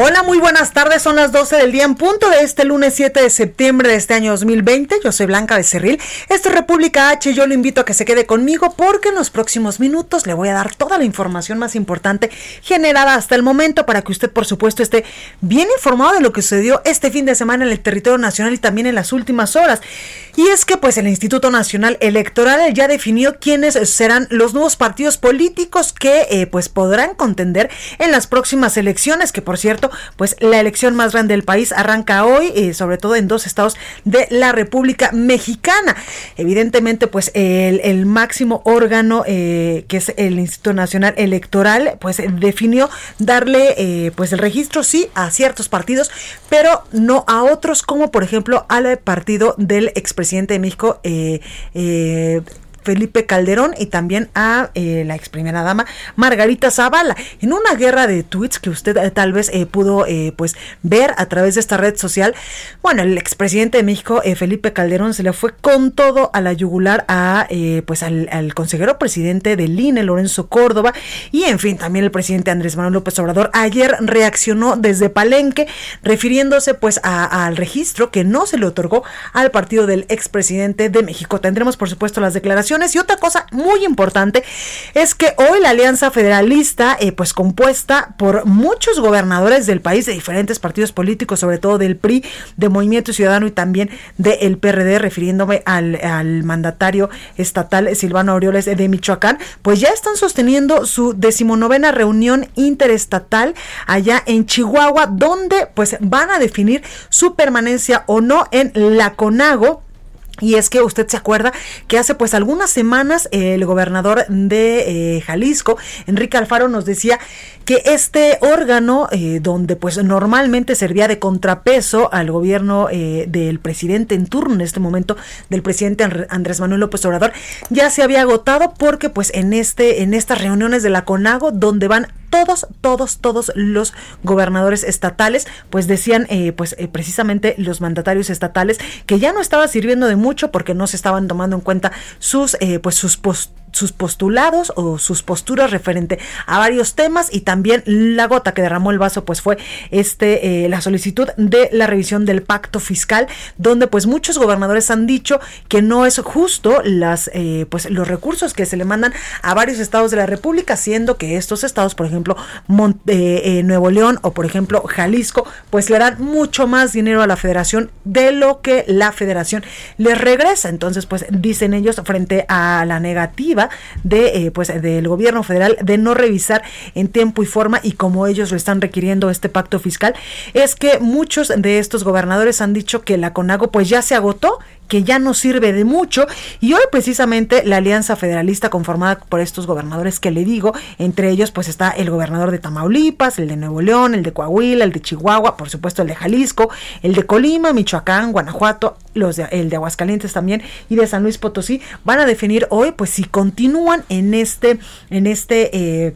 Hola, muy buenas tardes. Son las 12 del día en punto de este lunes 7 de septiembre de este año 2020. Yo soy Blanca Becerril. Esto es República H. Yo lo invito a que se quede conmigo porque en los próximos minutos le voy a dar toda la información más importante generada hasta el momento para que usted, por supuesto, esté bien informado de lo que sucedió este fin de semana en el territorio nacional y también en las últimas horas. Y es que, pues, el Instituto Nacional Electoral ya definió quiénes serán los nuevos partidos políticos que, eh, pues, podrán contender en las próximas elecciones, que por cierto, pues la elección más grande del país arranca hoy, eh, sobre todo en dos estados de la República Mexicana. Evidentemente, pues el, máximo órgano eh, que es el Instituto Nacional Electoral, pues definió darle eh, pues el registro sí a ciertos partidos, pero no a otros, como por ejemplo al partido del expresidente de México. Felipe Calderón y también a eh, la ex primera dama Margarita Zavala. En una guerra de tweets que usted eh, tal vez eh, pudo pues ver a través de esta red social, bueno, el expresidente de México, Felipe Calderón, se le fue con todo a la yugular a pues al, al consejero presidente del INE, Lorenzo Córdoba, y en fin, también el presidente Andrés Manuel López Obrador ayer reaccionó desde Palenque, refiriéndose pues al registro que no se le otorgó al partido del expresidente de México. Tendremos, por supuesto, las declaraciones y otra cosa muy importante es que hoy la Alianza Federalista, eh, pues compuesta por muchos gobernadores del país de diferentes partidos políticos, sobre todo del PRI, de Movimiento Ciudadano y también del PRD, refiriéndome al, al mandatario estatal Silvano Aureoles de Michoacán, pues ya están sosteniendo su decimonovena reunión interestatal allá en Chihuahua, donde pues van a definir su permanencia o no en la CONAGO. Y es que usted se acuerda que hace pues algunas semanas el gobernador de eh, Jalisco, Enrique Alfaro, nos decía que este órgano, eh, donde pues normalmente servía de contrapeso al gobierno eh, del presidente en turno, en este momento del presidente Andr- Andrés Manuel López Obrador, ya se había agotado porque pues en este, en estas reuniones de la CONAGO, donde van todos, todos, todos los gobernadores estatales, pues decían, eh, pues eh, precisamente los mandatarios estatales que ya no estaba sirviendo de mucho porque no se estaban tomando en cuenta sus, eh, pues sus post sus postulados o sus posturas referente a varios temas y también la gota que derramó el vaso pues fue este eh, la solicitud de la revisión del pacto fiscal donde pues muchos gobernadores han dicho que no es justo las eh, pues los recursos que se le mandan a varios estados de la república siendo que estos estados por ejemplo eh, Nuevo León o por ejemplo Jalisco pues le dan mucho más dinero a la federación de lo que la federación les regresa. Entonces pues dicen ellos frente a la negativa de eh, pues del gobierno federal de no revisar en tiempo y forma y como ellos lo están requiriendo este pacto fiscal es que muchos de estos gobernadores han dicho que la CONAGO pues ya se agotó que ya no sirve de mucho. Y hoy precisamente la alianza federalista conformada por estos gobernadores que le digo, entre ellos pues está el gobernador de Tamaulipas, el de Nuevo León, el de Coahuila, el de Chihuahua, por supuesto el de Jalisco, el de Colima, Michoacán, Guanajuato, los de, el de Aguascalientes también y de San Luis Potosí van a definir hoy pues si continúan en este en este eh,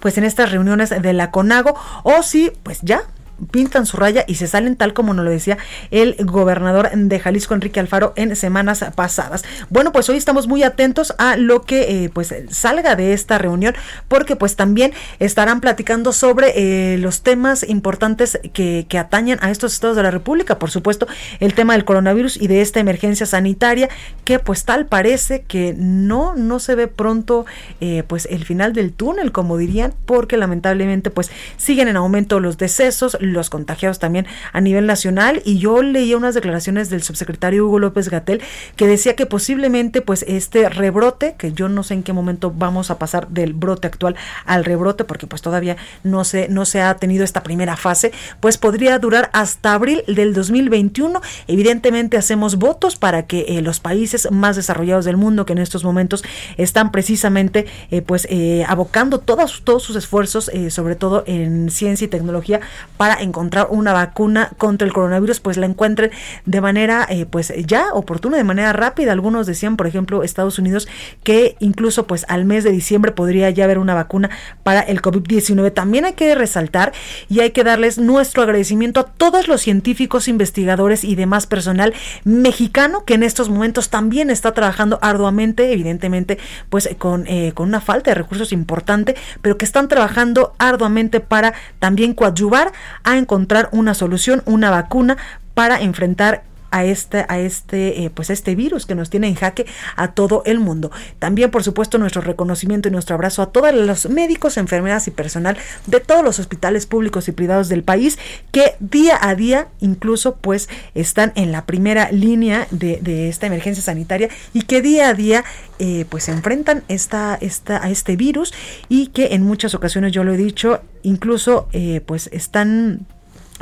pues en estas reuniones de la CONAGO o si pues ya pintan su raya y se salen tal como nos lo decía el gobernador de Jalisco Enrique Alfaro en semanas pasadas. Bueno, pues hoy estamos muy atentos a lo que eh, pues salga de esta reunión porque pues también estarán platicando sobre eh, los temas importantes que, que atañen a estos estados de la República, por supuesto el tema del coronavirus y de esta emergencia sanitaria que pues tal parece que no no se ve pronto eh, pues el final del túnel como dirían porque lamentablemente pues siguen en aumento los decesos los contagiados también a nivel nacional y yo leía unas declaraciones del subsecretario Hugo López Gatel que decía que posiblemente pues este rebrote, que yo no sé en qué momento vamos a pasar del brote actual al rebrote porque pues todavía no se no se ha tenido esta primera fase, pues podría durar hasta abril del 2021. Evidentemente hacemos votos para que eh, los países más desarrollados del mundo que en estos momentos están precisamente eh, pues eh, abocando todos, todos sus esfuerzos, sobre todo en ciencia y tecnología, para encontrar una vacuna contra el coronavirus, pues la encuentren de manera pues ya oportuna, de manera rápida. Algunos decían, por ejemplo, Estados Unidos, que incluso pues al mes de diciembre podría ya haber una vacuna para el COVID-19. También hay que resaltar y hay que darles nuestro agradecimiento a todos los científicos, investigadores y demás personal mexicano que en estos momentos también está trabajando arduamente, evidentemente, pues con, eh, con una falta de recursos importante, pero que están trabajando arduamente para también coadyuvar a encontrar una solución, una vacuna para enfrentar a este, a este, eh, pues este virus que nos tiene en jaque a todo el mundo. También, por supuesto, nuestro reconocimiento y nuestro abrazo a todos los médicos, enfermeras y personal de todos los hospitales públicos y privados del país que día a día, incluso, pues, están en la primera línea de, esta emergencia sanitaria y que día a día, eh, pues, se enfrentan esta, esta, a este virus y que en muchas ocasiones, yo lo he dicho, incluso, eh, pues, están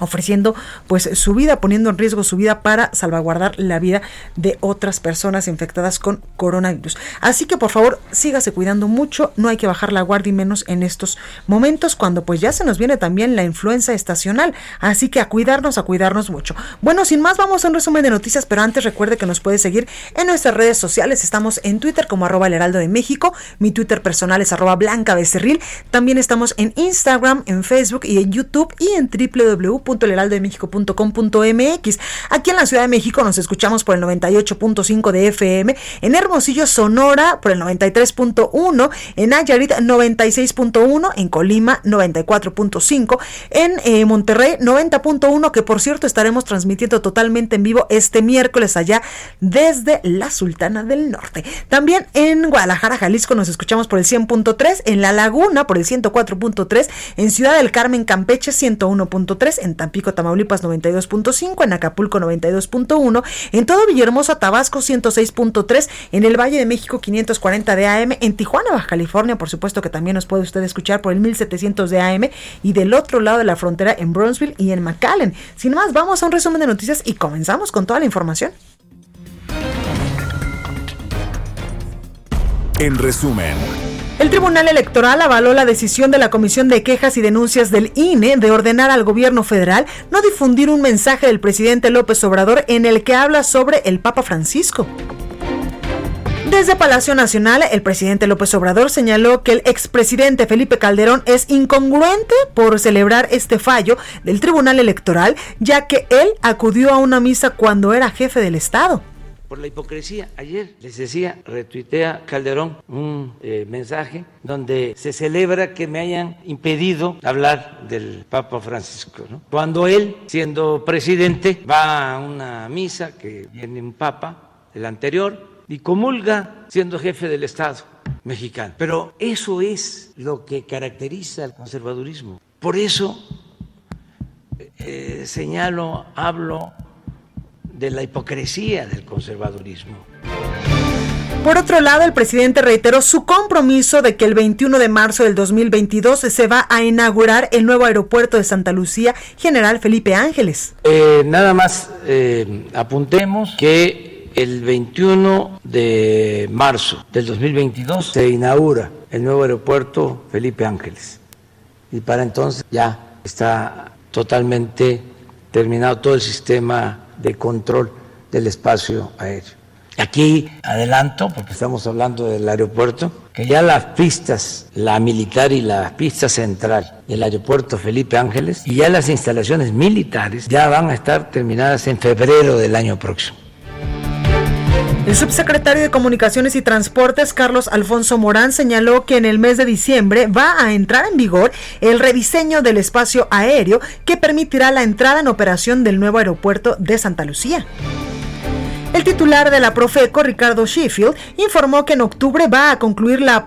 ofreciendo pues su vida, poniendo en riesgo su vida para salvaguardar la vida de otras personas infectadas con coronavirus. Así que por favor, sígase cuidando mucho, no hay que bajar la guardia y menos en estos momentos cuando pues ya se nos viene también la influenza estacional, así que a cuidarnos, a cuidarnos mucho. Bueno, sin más vamos a un resumen de noticias, pero antes recuerde que nos puede seguir en nuestras redes sociales, estamos en Twitter como arroba el heraldo de México, mi Twitter personal es arroba blanca becerril, también estamos en Instagram, en Facebook y en YouTube y en www www.elheraldodemexico.com.mx. Aquí en la Ciudad de México nos escuchamos por el 98.5 de FM, en Hermosillo, Sonora por el 93.1, en Nayarit 96.1, en Colima 94.5, en eh, Monterrey 90.1, que por cierto estaremos transmitiendo totalmente en vivo este miércoles allá desde la Sultana del Norte. También en Guadalajara, Jalisco nos escuchamos por el 100.3, en La Laguna por el 104.3, en Ciudad del Carmen, Campeche 101.3, en Tampico, Tamaulipas 92.5, en Acapulco 92.1, en todo Villahermosa, Tabasco 106.3, en el Valle de México 540 de AM, en Tijuana, Baja California, por supuesto que también nos puede usted escuchar por el 1700 de AM y del otro lado de la frontera en Brownsville y en McAllen. Sin más, vamos a un resumen de noticias y comenzamos con toda la información. En resumen. El Tribunal Electoral avaló la decisión de la Comisión de Quejas y Denuncias del INE de ordenar al gobierno federal no difundir un mensaje del presidente López Obrador en el que habla sobre el Papa Francisco. Desde Palacio Nacional, el presidente López Obrador señaló que el expresidente Felipe Calderón es incongruente por celebrar este fallo del Tribunal Electoral, ya que él acudió a una misa cuando era jefe del Estado por la hipocresía. Ayer les decía, retuitea Calderón un eh, mensaje donde se celebra que me hayan impedido hablar del Papa Francisco. Cuando él, siendo presidente, va a una misa que viene un Papa, el anterior, y comulga siendo jefe del Estado mexicano. Pero eso es lo que caracteriza al conservadurismo. Por eso eh, señalo, hablo de la hipocresía del conservadurismo. Por otro lado, el presidente reiteró su compromiso de que el 21 de marzo del 2022 se va a inaugurar el nuevo aeropuerto de Santa Lucía, General Felipe Ángeles. Eh, nada más eh, apuntemos que el 21 de marzo del 2022 se inaugura el nuevo aeropuerto Felipe Ángeles. Y para entonces ya está totalmente terminado todo el sistema de control del espacio aéreo. Aquí adelanto, porque estamos hablando del aeropuerto, que ya las pistas, la militar y la pista central del aeropuerto Felipe Ángeles y ya las instalaciones militares ya van a estar terminadas en febrero del año próximo. El subsecretario de Comunicaciones y Transportes, Carlos Alfonso Morán, señaló que en el mes de diciembre va a entrar en vigor el rediseño del espacio aéreo que permitirá la entrada en operación del nuevo aeropuerto de Santa Lucía. El titular de la Profeco, Ricardo Sheffield, informó que en octubre va a concluir la,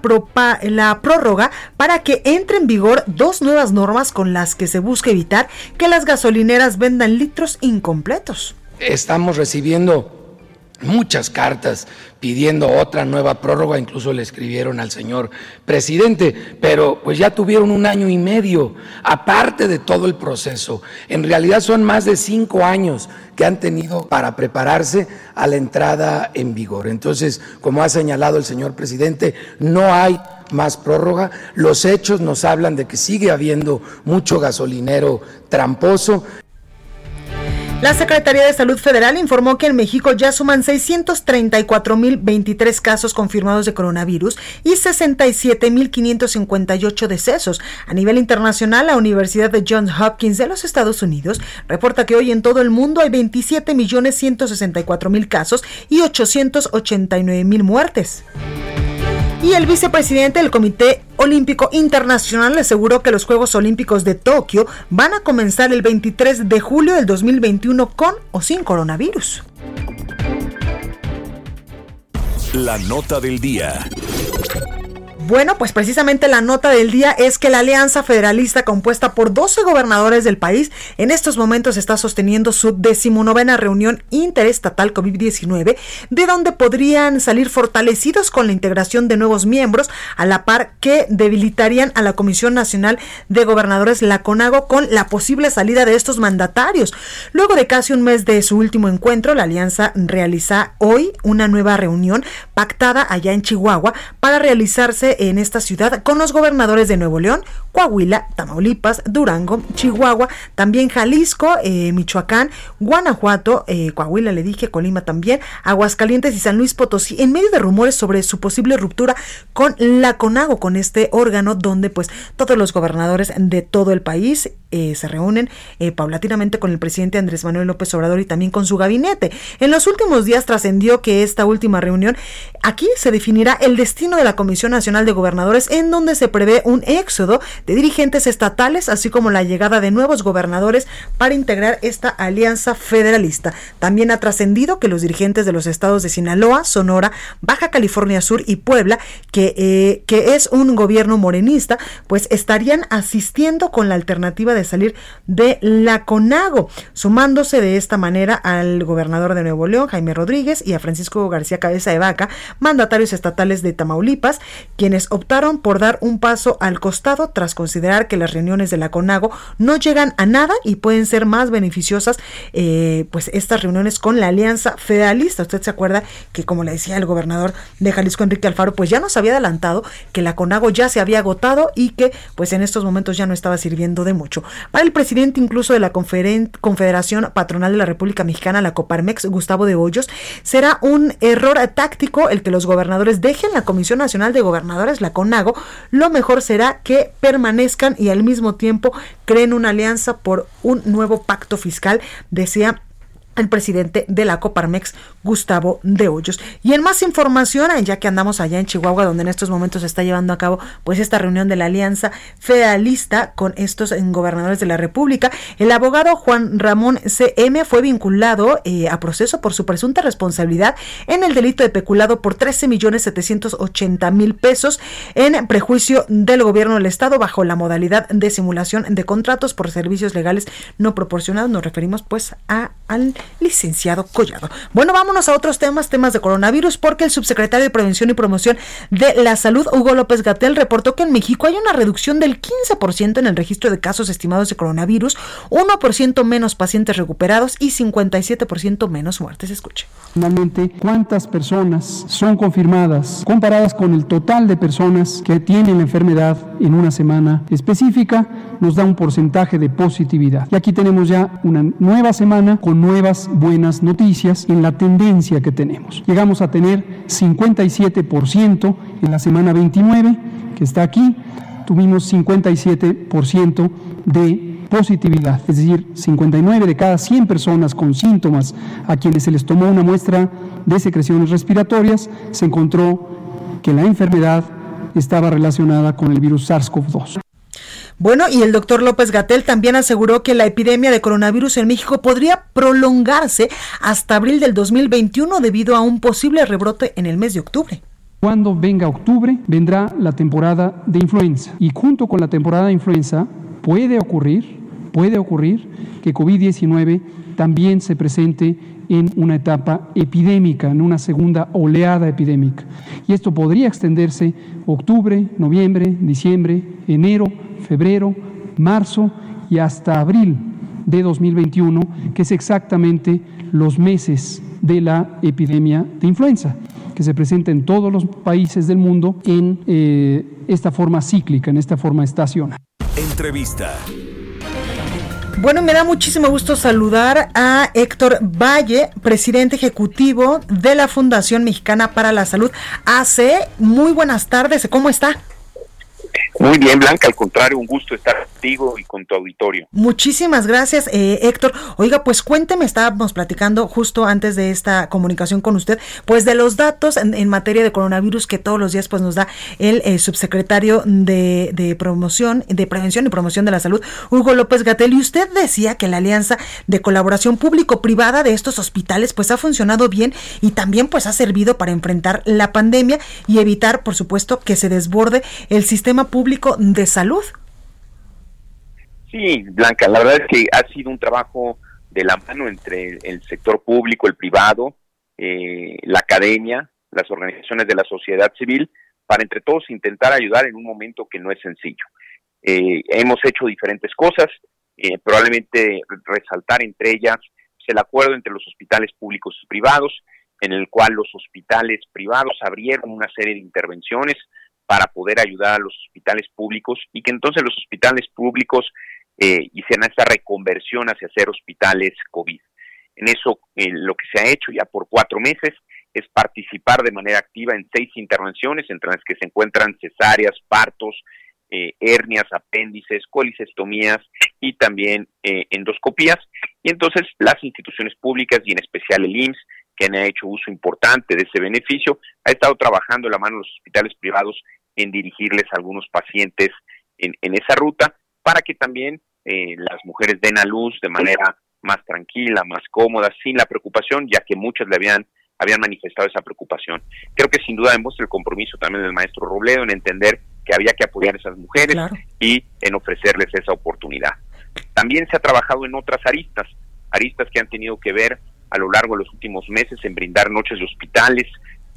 la prórroga para que entre en vigor dos nuevas normas con las que se busca evitar que las gasolineras vendan litros incompletos. Estamos recibiendo muchas cartas pidiendo otra nueva prórroga, incluso le escribieron al señor presidente, pero pues ya tuvieron un año y medio, aparte de todo el proceso. En realidad son más de cinco años que han tenido para prepararse a la entrada en vigor. Entonces, como ha señalado el señor presidente, no hay más prórroga. Los hechos nos hablan de que sigue habiendo mucho gasolinero tramposo. La Secretaría de Salud Federal informó que en México ya suman 634.023 casos confirmados de coronavirus y 67.558 decesos. A nivel internacional, la Universidad de Johns Hopkins de los Estados Unidos reporta que hoy en todo el mundo hay 27.164.000 casos y 889.000 muertes. Y el vicepresidente del Comité Olímpico Internacional aseguró que los Juegos Olímpicos de Tokio van a comenzar el 23 de julio del 2021 con o sin coronavirus. La nota del día. Bueno, pues precisamente la nota del día es que la Alianza Federalista compuesta por 12 gobernadores del país en estos momentos está sosteniendo su decimonovena reunión interestatal COVID-19, de donde podrían salir fortalecidos con la integración de nuevos miembros, a la par que debilitarían a la Comisión Nacional de Gobernadores, la CONAGO, con la posible salida de estos mandatarios. Luego de casi un mes de su último encuentro, la Alianza realiza hoy una nueva reunión pactada allá en Chihuahua para realizarse en esta ciudad con los gobernadores de Nuevo León, Coahuila, Tamaulipas, Durango, Chihuahua, también Jalisco, eh, Michoacán, Guanajuato, eh, Coahuila le dije, Colima también, Aguascalientes y San Luis Potosí, en medio de rumores sobre su posible ruptura con la CONAGO, con este órgano donde pues todos los gobernadores de todo el país eh, se reúnen paulatinamente con el presidente Andrés Manuel López Obrador y también con su gabinete. En los últimos días trascendió que esta última reunión, aquí se definirá el destino de la Comisión Nacional de Gobernadores, en donde se prevé un éxodo de dirigentes estatales, así como la llegada de nuevos gobernadores para integrar esta alianza federalista. También ha trascendido que los dirigentes de los estados de Sinaloa, Sonora, Baja California Sur y Puebla, que, eh, que es un gobierno morenista, pues estarían asistiendo con la alternativa de salir de la CONAGO, sumándose de esta manera al gobernador de Nuevo León, Jaime Rodríguez, y a Francisco García Cabeza de Vaca, mandatarios estatales de Tamaulipas, quienes optaron por dar un paso al costado tras considerar que las reuniones de la CONAGO no llegan a nada y pueden ser más beneficiosas eh, pues estas reuniones con la Alianza Federalista. Usted se acuerda que como le decía el gobernador de Jalisco Enrique Alfaro, pues ya nos había adelantado que la CONAGO ya se había agotado y que pues en estos momentos ya no estaba sirviendo de mucho. Para el presidente incluso de la Confederación Patronal de la República Mexicana, la Coparmex, Gustavo de Hoyos, será un error táctico el que los gobernadores dejen la Comisión Nacional de Gobernadores la CONAGO, lo mejor será que permanezcan y al mismo tiempo creen una alianza por un nuevo pacto fiscal, decía el presidente de la Coparmex, Gustavo de Hoyos. Y en más información, ya que andamos allá en Chihuahua, donde en estos momentos se está llevando a cabo pues esta reunión de la Alianza Federalista con estos gobernadores de la República, el abogado Juan Ramón CM fue vinculado eh, a proceso por su presunta responsabilidad en el delito de peculado por 13 millones 780 mil pesos en prejuicio del gobierno del Estado bajo la modalidad de simulación de contratos por servicios legales no proporcionados. Nos referimos pues a, al licenciado Collado. Bueno, vámonos a otros temas, temas de coronavirus, porque el subsecretario de Prevención y Promoción de la Salud, Hugo López Gatel, reportó que en México hay una reducción del 15% en el registro de casos estimados de coronavirus, 1% menos pacientes recuperados y 57% menos muertes. Escuche. Finalmente, ¿cuántas personas son confirmadas comparadas con el total de personas que tienen la enfermedad en una semana específica? Nos da un porcentaje de positividad. Y aquí tenemos ya una nueva semana con nuevas buenas noticias en la tendencia que tenemos. Llegamos a tener 57% en la semana 29, que está aquí, tuvimos 57% de positividad, es decir, 59 de cada 100 personas con síntomas a quienes se les tomó una muestra de secreciones respiratorias, se encontró que la enfermedad estaba relacionada con el virus SARS-CoV-2. Bueno, y el doctor López Gatel también aseguró que la epidemia de coronavirus en México podría prolongarse hasta abril del 2021 debido a un posible rebrote en el mes de octubre. Cuando venga octubre, vendrá la temporada de influenza. Y junto con la temporada de influenza puede ocurrir, puede ocurrir que COVID-19 también se presente en una etapa epidémica, en una segunda oleada epidémica. Y esto podría extenderse octubre, noviembre, diciembre, enero, febrero, marzo y hasta abril de 2021, que es exactamente los meses de la epidemia de influenza, que se presenta en todos los países del mundo en eh, esta forma cíclica, en esta forma estacional. Entrevista. Bueno, me da muchísimo gusto saludar a Héctor Valle, presidente ejecutivo de la Fundación Mexicana para la Salud, AC. Muy buenas tardes, ¿cómo está? Muy bien, Blanca, al contrario, un gusto estar contigo y con tu auditorio. Muchísimas gracias, eh, Héctor. Oiga, pues cuénteme, estábamos platicando justo antes de esta comunicación con usted, pues de los datos en, materia de coronavirus que todos los días pues nos da el eh, subsecretario de, promoción, de prevención y promoción de la salud, Hugo López Gatel, y usted decía que la alianza de colaboración público-privada de estos hospitales pues ha funcionado bien y también pues ha servido para enfrentar la pandemia y evitar, por supuesto, que se desborde el sistema público de salud. Sí, Blanca, la verdad es que ha sido un trabajo de la mano entre el, sector público, el privado, eh, la academia, las organizaciones de la sociedad civil, para entre todos intentar ayudar en un momento que no es sencillo. Eh, hemos hecho diferentes cosas, eh, probablemente resaltar entre ellas el acuerdo entre los hospitales públicos y privados, en el cual los hospitales privados abrieron una serie de intervenciones para poder ayudar a los hospitales públicos y que entonces los hospitales públicos eh, hicieran esta reconversión hacia ser hospitales COVID. En eso eh, lo que se ha hecho ya por cuatro meses es participar de manera activa en seis intervenciones, entre las que se encuentran cesáreas, partos, eh, hernias, apéndices, colicestomías y también eh, endoscopías. Y entonces las instituciones públicas y en especial el IMSS, que han hecho uso importante de ese beneficio, ha estado trabajando en la mano de los hospitales privados en dirigirles a algunos pacientes en, en esa ruta para que también eh, las mujeres den a luz de manera más tranquila, más cómoda, sin la preocupación, ya que muchas le habían habían manifestado esa preocupación. Creo que sin duda demuestra el compromiso también del maestro Robledo en entender que había que apoyar a esas mujeres y en ofrecerles esa oportunidad. También se ha trabajado en otras aristas, aristas que han tenido que ver a lo largo de los últimos meses en brindar noches de hospitales,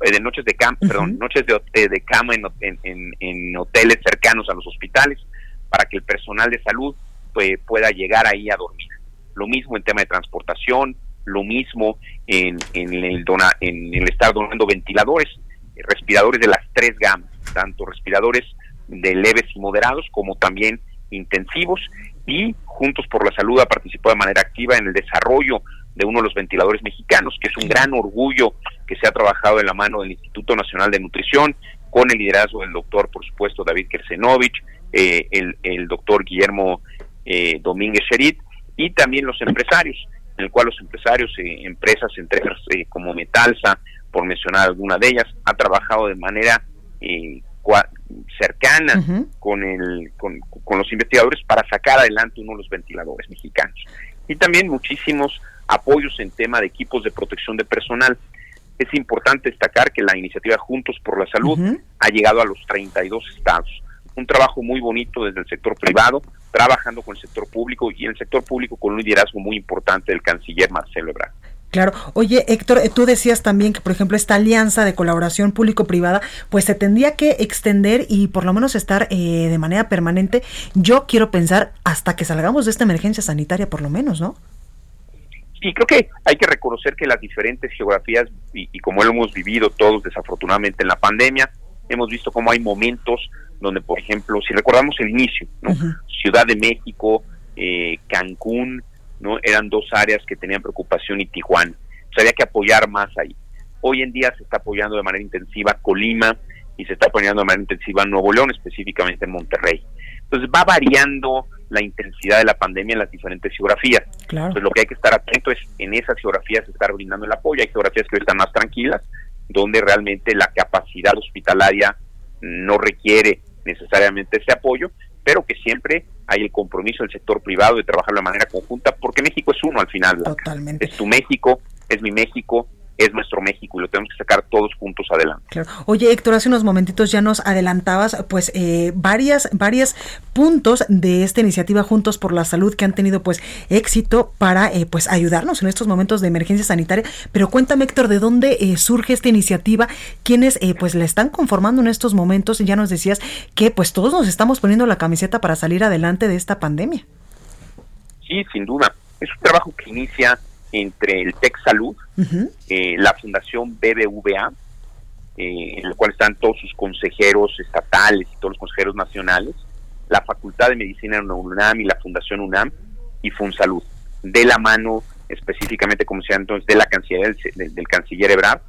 de noches de cama, perdón, noches de, eh, de cama en, en, en, hoteles cercanos a los hospitales para que el personal de salud pues, pueda llegar ahí a dormir. Lo mismo en tema de transportación, lo mismo en, en, el, dona, en el estar donando ventiladores, eh, respiradores de las tres gamas, tanto respiradores de leves y moderados como también intensivos. Y Juntos por la Salud ha participado de manera activa en el desarrollo de uno de los ventiladores mexicanos, que es un gran orgullo que se ha trabajado de la mano del Instituto Nacional de Nutrición, con el liderazgo del doctor, por supuesto, David Kersenovich, eh, el, el doctor Guillermo eh, Domínguez Sherit y también los empresarios, en el cual los empresarios, eh, empresas entre eh, como Metalsa, por mencionar alguna de ellas, ha trabajado de manera eh, cercana con, el, con, los investigadores para sacar adelante uno de los ventiladores mexicanos. Y también muchísimos apoyos en tema de equipos de protección de personal. Es importante destacar que la iniciativa Juntos por la Salud ha llegado a los 32 estados un trabajo muy bonito desde el sector privado, trabajando con el sector público y el sector público con un liderazgo muy importante del canciller Marcelo Ebrard. Claro. Oye, Héctor, eh, tú decías también que, por ejemplo, esta alianza de colaboración público-privada, pues se tendría que extender y por lo menos estar eh, de manera permanente. Yo quiero pensar hasta que salgamos de esta emergencia sanitaria, por lo menos, ¿no? Sí, creo que hay que reconocer que las diferentes geografías, y, y como lo hemos vivido todos desafortunadamente en la pandemia, hemos visto cómo hay momentos donde, por ejemplo, si recordamos el inicio, ¿no? Ciudad de México, eh, Cancún, ¿no? Eran dos áreas que tenían preocupación y Tijuana. O había que apoyar más ahí. Hoy en día se está apoyando de manera intensiva Colima y se está apoyando de manera intensiva Nuevo León, específicamente en Monterrey. Entonces va variando la intensidad de la pandemia en las diferentes geografías. Entonces lo que hay que estar atento es en esas geografías estar brindando el apoyo. Hay geografías que están más tranquilas, donde realmente la capacidad hospitalaria no requiere necesariamente ese apoyo pero que siempre hay el compromiso del sector privado de trabajar de manera conjunta, porque México es uno al final. Totalmente. Es tu México, es mi México, es nuestro México y lo tenemos que sacar todos juntos adelante. Oye, Héctor, hace unos momentitos ya nos adelantabas pues eh, varias, varias puntos de esta iniciativa Juntos por la Salud que han tenido pues éxito para eh, pues ayudarnos en estos momentos de emergencia sanitaria. Pero cuéntame, Héctor, ¿de dónde eh, surge esta iniciativa? ¿Quiénes pues la están conformando en estos momentos? Ya nos decías que pues todos nos estamos poniendo la camiseta para salir adelante de esta pandemia. Sí, sin duda. Es un trabajo que inicia entre el TEC Salud, eh, la Fundación BBVA, eh, en el cual están todos sus consejeros estatales y todos los consejeros nacionales, la Facultad de Medicina de UNAM y la Fundación UNAM y FunSalud, de la mano específicamente, como se entonces, de la Cancillería del, del, Canciller Ebrard,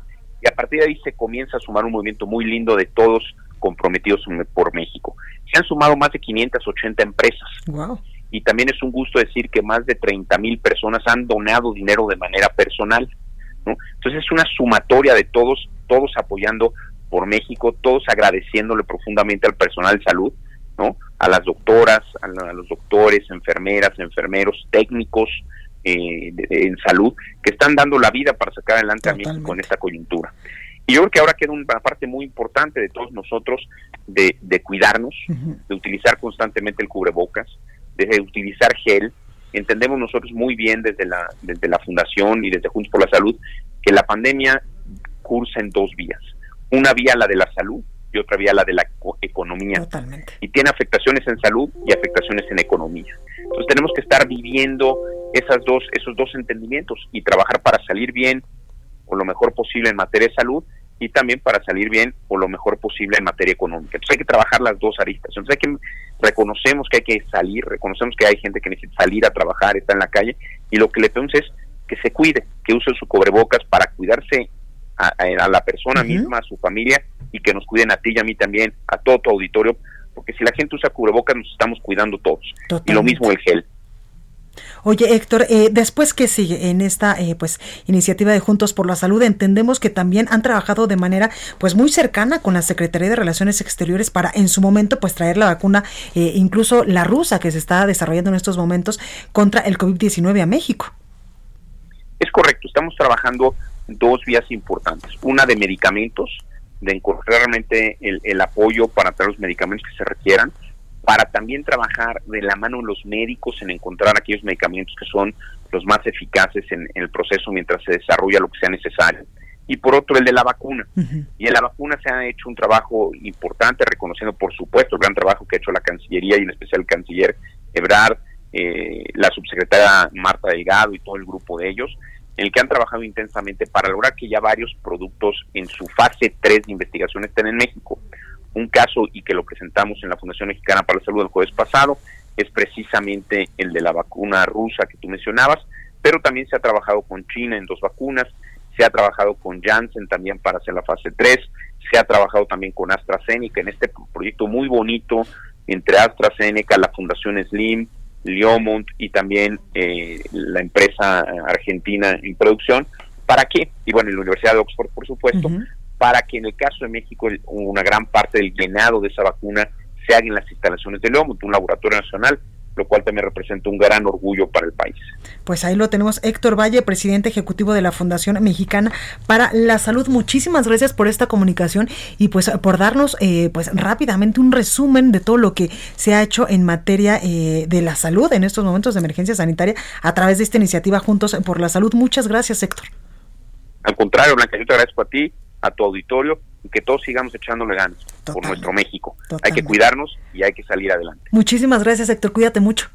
y a partir de ahí se comienza a sumar un movimiento muy lindo de todos comprometidos por México. Se han sumado más de 580 empresas. Wow y también es un gusto decir que más de 30 mil personas han donado dinero de manera personal. ¿no? Entonces es una sumatoria de todos, todos apoyando por México, todos agradeciéndole profundamente al personal de salud, ¿no? a las doctoras, a, los doctores, enfermeras, enfermeros, técnicos eh, en salud, que están dando la vida para sacar adelante a México en esta coyuntura. Y yo creo que ahora queda una parte muy importante de todos nosotros de, cuidarnos, de utilizar constantemente el cubrebocas, de utilizar gel. Entendemos nosotros muy bien desde la, desde la Fundación y desde Juntos por la Salud que la pandemia cursa en dos vías. Una vía la de la salud y otra vía la de la economía. Y tiene afectaciones en salud y afectaciones en economía. Entonces tenemos que estar viviendo esas dos, esos dos entendimientos y trabajar para salir bien o lo mejor posible en materia de salud y también para salir bien o lo mejor posible en materia económica. Entonces hay que trabajar las dos aristas. Entonces hay que reconocemos que hay que salir, reconocemos que hay gente que necesita salir a trabajar, está en la calle y lo que le pedimos es que se cuide, que use su cubrebocas para cuidarse a, la persona misma, a su familia y que nos cuiden a ti y a mí también, a todo tu auditorio, porque si la gente usa cubrebocas nos estamos cuidando todos. Y lo mismo el gel. Oye, Héctor, eh, después que sigue en esta eh, pues iniciativa de Juntos por la Salud, entendemos que también han trabajado de manera pues muy cercana con la Secretaría de Relaciones Exteriores para en su momento pues traer la vacuna, eh, incluso la rusa que se está desarrollando en estos momentos contra el COVID-19 a México. Es correcto, estamos trabajando dos vías importantes, una de medicamentos, de encontrar realmente el, el apoyo para traer los medicamentos que se requieran, para también trabajar de la mano los médicos en encontrar aquellos medicamentos que son los más eficaces en, el proceso mientras se desarrolla lo que sea necesario. Y por otro, el de la vacuna. Y en la vacuna se ha hecho un trabajo importante, reconociendo, por supuesto, el gran trabajo que ha hecho la Cancillería y en especial el canciller Ebrard, eh, la subsecretaria Marta Delgado y todo el grupo de ellos, en el que han trabajado intensamente para lograr que ya varios productos en su fase 3 de investigación estén en México un caso y que lo presentamos en la Fundación Mexicana para la Salud el jueves pasado, es precisamente el de la vacuna rusa que tú mencionabas, pero también se ha trabajado con China en dos vacunas, se ha trabajado con Janssen también para hacer la fase 3, se ha trabajado también con AstraZeneca en este proyecto muy bonito entre AstraZeneca, la Fundación Slim, Liomont y también eh, la empresa argentina en producción. ¿Para qué? Y bueno, la Universidad de Oxford, por supuesto, para que en el caso de México una gran parte del llenado de esa vacuna se haga en las instalaciones de León, un laboratorio nacional, lo cual también representa un gran orgullo para el país. Pues ahí lo tenemos, Héctor Valle, presidente ejecutivo de la Fundación Mexicana para la Salud. Muchísimas gracias por esta comunicación y pues por darnos eh, pues rápidamente un resumen de todo lo que se ha hecho en materia eh, de la salud en estos momentos de emergencia sanitaria a través de esta iniciativa Juntos por la Salud. Muchas gracias, Héctor. Al contrario, Blanca, yo te agradezco a ti a tu auditorio y que todos sigamos echándole ganas por nuestro México. Hay que cuidarnos y hay que salir adelante. Muchísimas gracias, Héctor. Cuídate mucho.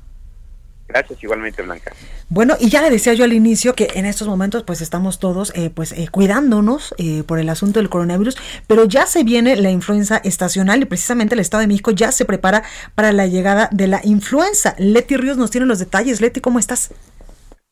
Gracias igualmente, Blanca. Bueno, y ya le decía yo al inicio que en estos momentos pues estamos todos eh, pues eh, cuidándonos eh, por el asunto del coronavirus, pero ya se viene la influenza estacional y precisamente el Estado de México ya se prepara para la llegada de la influenza. Leti Ríos nos tiene los detalles. Leti, ¿cómo estás?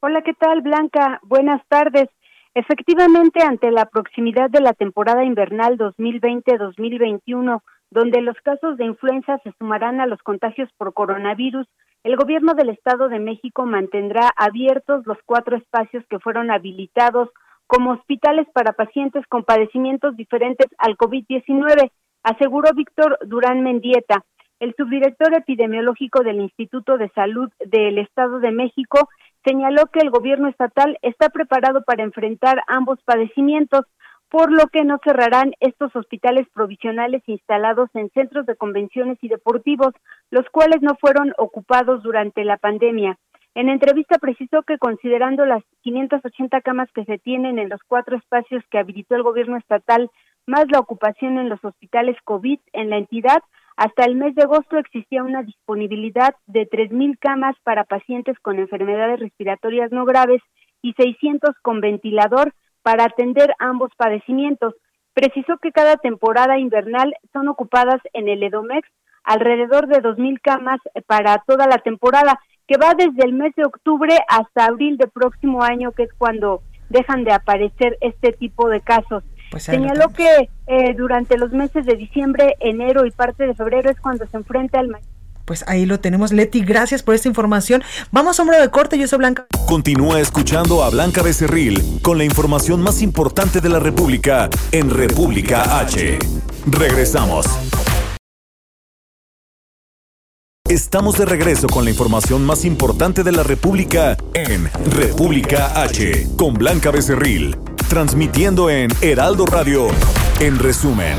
Hola, ¿qué tal, Blanca? Buenas tardes. Efectivamente, ante la proximidad de la temporada invernal 2020-2021, donde los casos de influenza se sumarán a los contagios por coronavirus, el gobierno del Estado de México mantendrá abiertos los cuatro espacios que fueron habilitados como hospitales para pacientes con padecimientos diferentes al COVID-19, aseguró Víctor Durán Mendieta, El subdirector epidemiológico del Instituto de Salud del Estado de México señaló que el gobierno estatal está preparado para enfrentar ambos padecimientos, por lo que no cerrarán estos hospitales provisionales instalados en centros de convenciones y deportivos, los cuales no fueron ocupados durante la pandemia. En entrevista precisó que considerando las 580 camas que se tienen en los cuatro espacios que habilitó el gobierno estatal, más la ocupación en los hospitales COVID en la entidad, hasta el mes de agosto existía una disponibilidad de 3.000 camas para pacientes con enfermedades respiratorias no graves y 600 con ventilador para atender ambos padecimientos. Precisó que cada temporada invernal son ocupadas en el Edomex alrededor de 2.000 camas para toda la temporada que va desde el mes de octubre hasta abril del próximo año, que es cuando dejan de aparecer este tipo de casos. Pues Señaló que eh, durante los meses de diciembre, enero y parte de febrero es cuando se enfrenta al pues ahí lo tenemos, Leti. Gracias por esta información. Vamos a hombro de corte. Yo soy Blanca. Continúa escuchando a Blanca Becerril con la información más importante de la República en República H. Regresamos. Estamos de regreso con la información más importante de la República en República H, con Blanca Becerril, transmitiendo en Heraldo Radio, en resumen.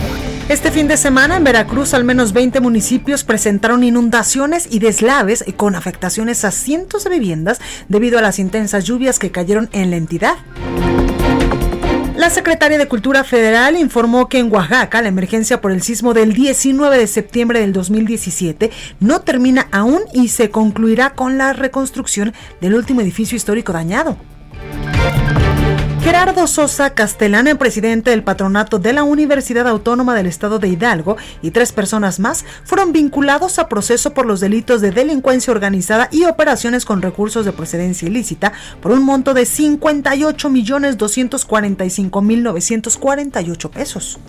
Este fin de semana en Veracruz al menos 20 municipios presentaron inundaciones y deslaves con afectaciones a cientos de viviendas debido a las intensas lluvias que cayeron en la entidad. La secretaria de Cultura Federal informó que en Oaxaca la emergencia por el sismo del 19 de septiembre del 2017 no termina aún y se concluirá con la reconstrucción del último edificio histórico dañado. Gerardo Sosa Castellán, el presidente del patronato de la Universidad Autónoma del Estado de Hidalgo, y tres personas más fueron vinculados a proceso por los delitos de delincuencia organizada y operaciones con recursos de procedencia ilícita por un monto de 58 millones 245 mil 948 pesos.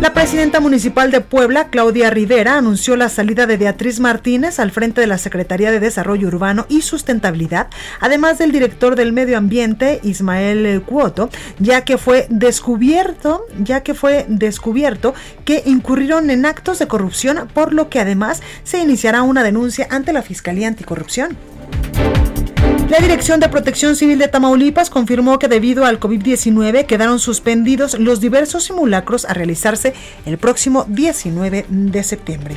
La presidenta municipal de Puebla, Claudia Rivera, anunció la salida de Beatriz Martínez al frente de la Secretaría de Desarrollo Urbano y Sustentabilidad, además del director del Medio Ambiente, Ismael Cuoto, ya que fue descubierto, ya que fue descubierto que incurrieron en actos de corrupción, por lo que además se iniciará una denuncia ante la Fiscalía Anticorrupción. La Dirección de Protección Civil de Tamaulipas confirmó que debido al COVID-19 quedaron suspendidos los diversos simulacros a realizarse el próximo 19 de septiembre.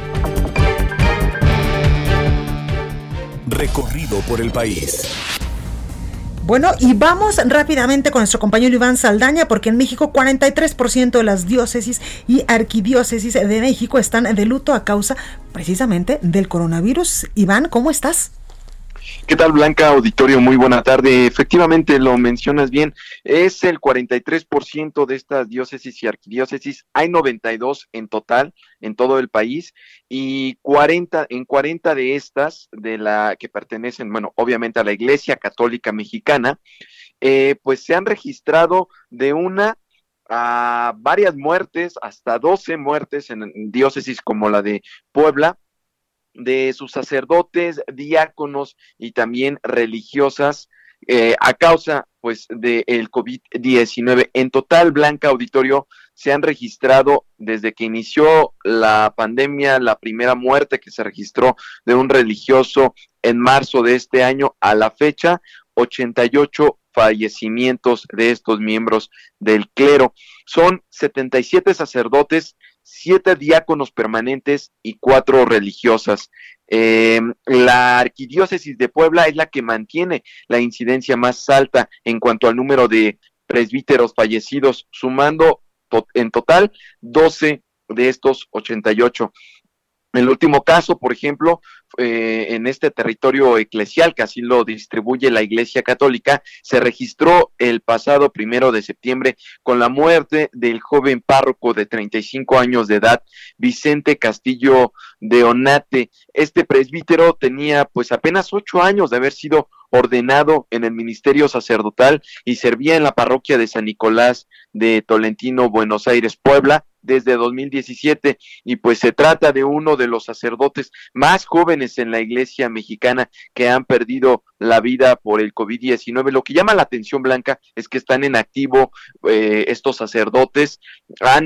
Recorrido por el país. Bueno, y vamos rápidamente con nuestro compañero Iván Saldaña, porque en México 43% de las diócesis y arquidiócesis de México están de luto a causa precisamente del coronavirus. Iván, ¿cómo estás? ¿Qué tal, Blanca Auditorio? Muy buena tarde. Efectivamente, lo mencionas bien. Es el 43% de estas diócesis y arquidiócesis. Hay 92 en total en todo el país y 40 en 40 de estas de la que pertenecen, bueno, obviamente a la Iglesia Católica Mexicana, eh, pues se han registrado de una a varias muertes, hasta 12 muertes en diócesis como la de Puebla, de sus sacerdotes, diáconos y también religiosas eh, a causa pues del el COVID-19. En total, Blanca Auditorio, se han registrado desde que inició la pandemia, la primera muerte que se registró de un religioso en marzo de este año a la fecha, 88 fallecimientos de estos miembros del clero. Son 77 sacerdotes siete diáconos permanentes y cuatro religiosas. Eh, la arquidiócesis de Puebla es la que mantiene la incidencia más alta en cuanto al número de presbíteros fallecidos, sumando en total 12 de estos 88. El último caso, por ejemplo, eh, en este territorio eclesial, que así lo distribuye la Iglesia Católica, se registró el pasado primero de septiembre con la muerte del joven párroco de 35 años de edad, Vicente Castillo de Onate. Este presbítero tenía pues apenas ocho años de haber sido ordenado en el ministerio sacerdotal y servía en la parroquia de San Nicolás de Tolentino, Buenos Aires, Puebla desde 2017 y pues se trata de uno de los sacerdotes más jóvenes en la iglesia mexicana que han perdido la vida por el COVID-19. Lo que llama la atención, Blanca, es que están en activo eh, estos sacerdotes, han,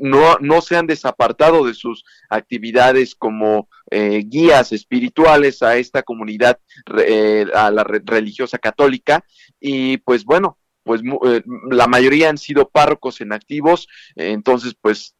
no, no se han desapartado de sus actividades como eh, guías espirituales a esta comunidad, eh, a la religiosa católica, y pues bueno, pues eh, la mayoría han sido párrocos en activos, entonces pues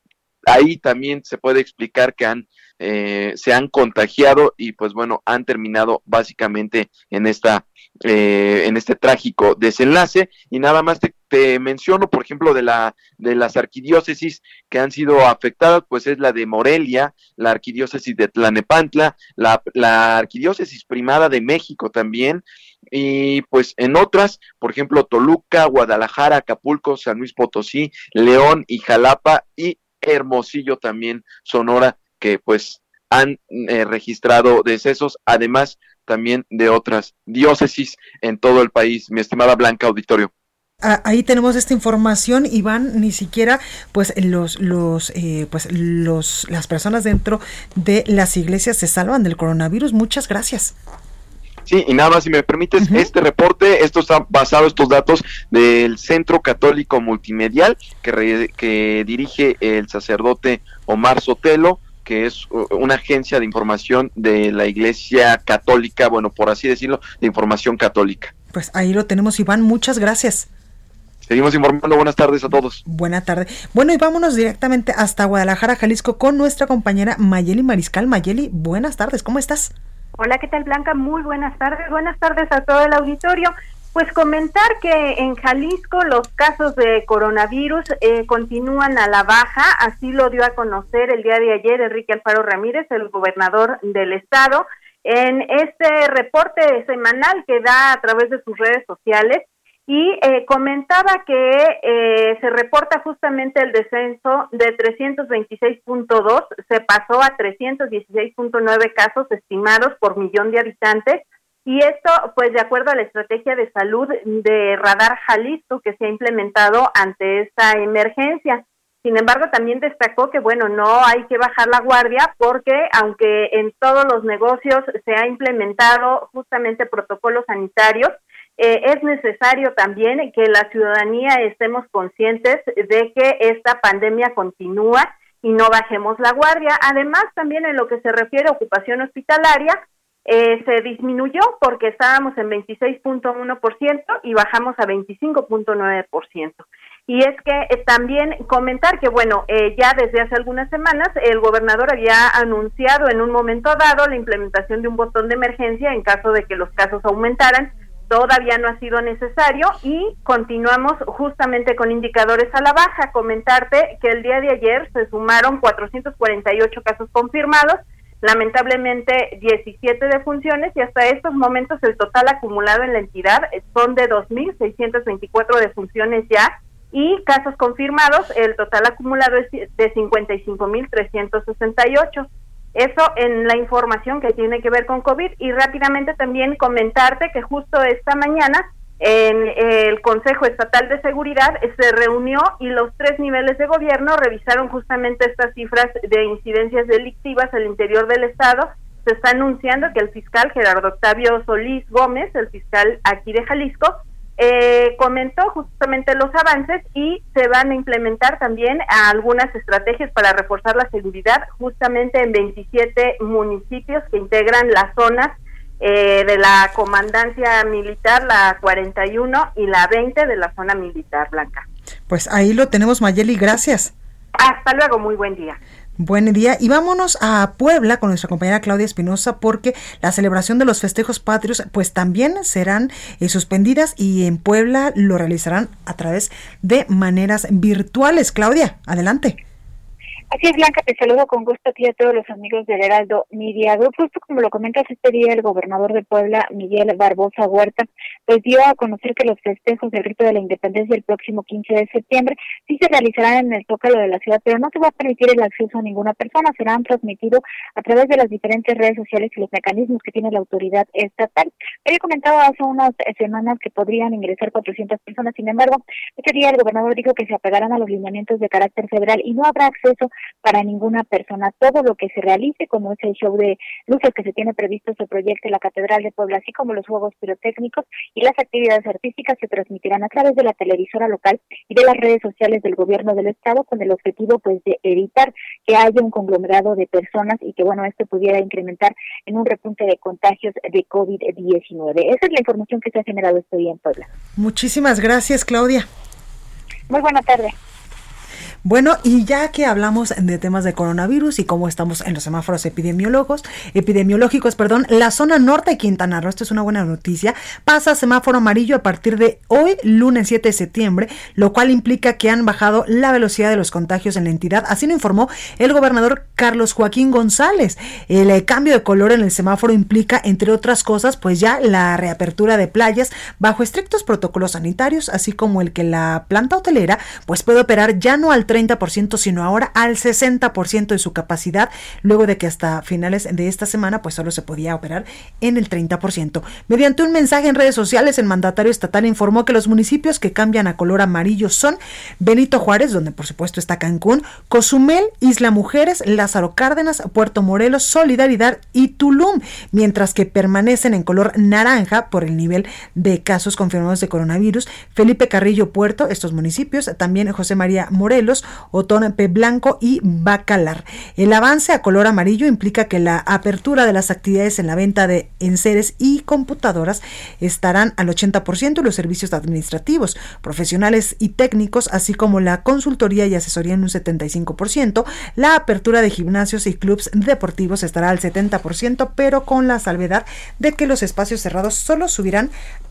ahí también se puede explicar que han eh, se han contagiado y pues bueno han terminado básicamente en esta eh, en este trágico desenlace. Y nada más te, menciono por ejemplo de la de las arquidiócesis que han sido afectadas pues es la de Morelia la arquidiócesis de Tlanepantla la, la arquidiócesis primada de México también y pues en otras, por ejemplo, Toluca, Guadalajara, Acapulco, San Luis Potosí, León y Jalapa y Hermosillo también, Sonora, que pues han eh, registrado decesos, además también de otras diócesis en todo el país, mi estimada Blanca Auditorio. Ah, ahí tenemos esta información, Iván, ni siquiera pues los los eh, pues los las personas dentro de las iglesias se salvan del coronavirus. Muchas gracias. Sí, y nada más, si me permites, este reporte, esto está basado, estos datos del Centro Católico Multimedial que, que dirige el sacerdote Omar Sotelo, que es una agencia de información de la Iglesia Católica, bueno, por así decirlo, de información católica. Pues ahí lo tenemos, Iván, muchas gracias. Seguimos informando. Buenas tardes a todos. Buenas tardes. Bueno, y vámonos directamente hasta Guadalajara, Jalisco, con nuestra compañera Mayeli Mariscal. Mayeli, buenas tardes, ¿cómo estás? Hola, ¿qué tal Blanca? Muy buenas tardes. Buenas tardes a todo el auditorio. Pues comentar que en Jalisco los casos de coronavirus eh, continúan a la baja, así lo dio a conocer el día de ayer Enrique Alfaro Ramírez, el gobernador del estado, en este reporte semanal que da a través de sus redes sociales y eh, comentaba que eh, se reporta justamente el descenso de 326.2, se pasó a 316.9 casos estimados por millón de habitantes y esto pues de acuerdo a la estrategia de salud de Radar Jalisco que se ha implementado ante esta emergencia. Sin embargo, también destacó que, bueno, no hay que bajar la guardia porque aunque en todos los negocios se ha implementado justamente protocolos sanitarios, eh, es necesario también que la ciudadanía estemos conscientes de que esta pandemia continúa y no bajemos la guardia. Además, también en lo que se refiere a ocupación hospitalaria, eh, se disminuyó porque estábamos en 26.1% y bajamos a 25.9%. Y es que eh, también comentar que, bueno, ya desde hace algunas semanas el gobernador había anunciado en un momento dado la implementación de un botón de emergencia en caso de que los casos aumentaran todavía no ha sido necesario y continuamos justamente con indicadores a la baja. Comentarte que el día de ayer se sumaron 448 casos confirmados, lamentablemente 17 defunciones y hasta estos momentos el total acumulado en la entidad son de 2.624 defunciones ya y casos confirmados, el total acumulado es de 55.368. Eso en la información que tiene que ver con COVID y rápidamente también comentarte que justo esta mañana en el Consejo Estatal de Seguridad se reunió y los tres niveles de gobierno revisaron justamente estas cifras de incidencias delictivas al interior del Estado. Se está anunciando que el fiscal Gerardo Octavio Solís Gómez, el fiscal aquí de Jalisco, eh, comentó justamente los avances y se van a implementar también algunas estrategias para reforzar la seguridad justamente en 27 municipios que integran las zonas eh, de la comandancia militar, la 41 y la 20 de la zona militar blanca. Pues ahí lo tenemos, Mayeli, gracias. Hasta luego, muy buen día. Buen día y vámonos a Puebla con nuestra compañera Claudia Espinosa porque la celebración de los festejos patrios pues también serán eh, suspendidas y en Puebla lo realizarán a través de maneras virtuales. Claudia, adelante. Así es, Blanca, te saludo con gusto a ti y a todos los amigos del Heraldo Media Group. Justo como lo comentas este día, el gobernador de Puebla, Miguel Barbosa Huerta, pues dio a conocer que los festejos del rito de la independencia el próximo 15 de septiembre sí se realizarán en el Zócalo de la ciudad, pero no se va a permitir el acceso a ninguna persona. Serán transmitidos a través de las diferentes redes sociales y los mecanismos que tiene la autoridad estatal. Había comentado hace unas semanas que podrían ingresar 400 personas, sin embargo, este día el gobernador dijo que se apegarán a los lineamientos de carácter federal y no habrá acceso para ninguna persona. Todo lo que se realice, como es el show de luces que se tiene previsto, se proyecte en la Catedral de Puebla, así como los juegos pirotécnicos y las actividades artísticas se transmitirán a través de la televisora local y de las redes sociales del gobierno del estado con el objetivo pues de evitar que haya un conglomerado de personas y que bueno, esto pudiera incrementar en un repunte de contagios de COVID-19. Esa es la información que se ha generado este día en Puebla. Muchísimas gracias, Claudia. Muy buena tarde. Bueno, y ya que hablamos de temas de coronavirus y cómo estamos en los semáforos epidemiólogos, epidemiológicos, perdón, la zona norte de Quintana Roo, esto es una buena noticia, pasa a semáforo amarillo a partir de hoy, lunes 7 de septiembre, lo cual implica que han bajado la velocidad de los contagios en la entidad. Así lo informó el gobernador Carlos Joaquín González. El eh, cambio de color en el semáforo implica, entre otras cosas, pues ya la reapertura de playas bajo estrictos protocolos sanitarios, así como el que la planta hotelera pues puede operar ya no al 30%, sino ahora al 60% de su capacidad, luego de que hasta finales de esta semana pues solo se podía operar en el 30%. Mediante un mensaje en redes sociales, el mandatario estatal informó que los municipios que cambian a color amarillo son Benito Juárez, donde por supuesto está Cancún, Cozumel, Isla Mujeres, Lázaro Cárdenas, Puerto Morelos, Solidaridad y Tulum, mientras que permanecen en color naranja por el nivel de casos confirmados de coronavirus. Felipe Carrillo Puerto, estos municipios, también José María Morelos, Otón P. Blanco y Bacalar. El avance a color amarillo implica que la apertura de las actividades en la venta de enseres y computadoras estarán al 80% y los servicios administrativos, profesionales y técnicos, así como la consultoría y asesoría en un 75%. La apertura de gimnasios y clubes deportivos estará al 70%, pero con la salvedad de que los espacios cerrados solo subirán